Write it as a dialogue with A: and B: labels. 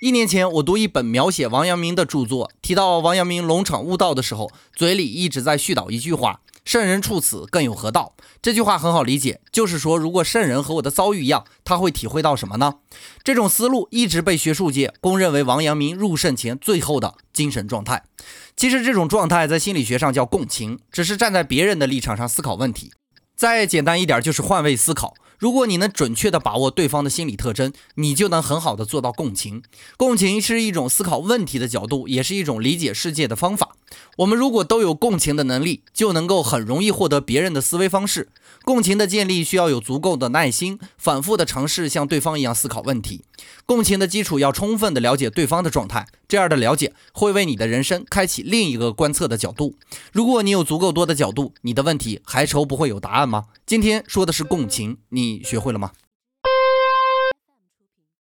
A: 一年前，我读一本描写王阳明的著作，提到王阳明龙场悟道的时候，嘴里一直在絮叨一句话：“圣人处此，更有何道？”这句话很好理解，就是说，如果圣人和我的遭遇一样，他会体会到什么呢？这种思路一直被学术界公认为王阳明入圣前最后的精神状态。其实，这种状态在心理学上叫共情，只是站在别人的立场上思考问题。再简单一点，就是换位思考。如果你能准确地把握对方的心理特征，你就能很好地做到共情。共情是一种思考问题的角度，也是一种理解世界的方法。我们如果都有共情的能力，就能够很容易获得别人的思维方式。共情的建立需要有足够的耐心，反复的尝试像对方一样思考问题。共情的基础要充分的了解对方的状态，这样的了解会为你的人生开启另一个观测的角度。如果你有足够多的角度，你的问题还愁不会有答案吗？今天说的是共情，你学会了吗？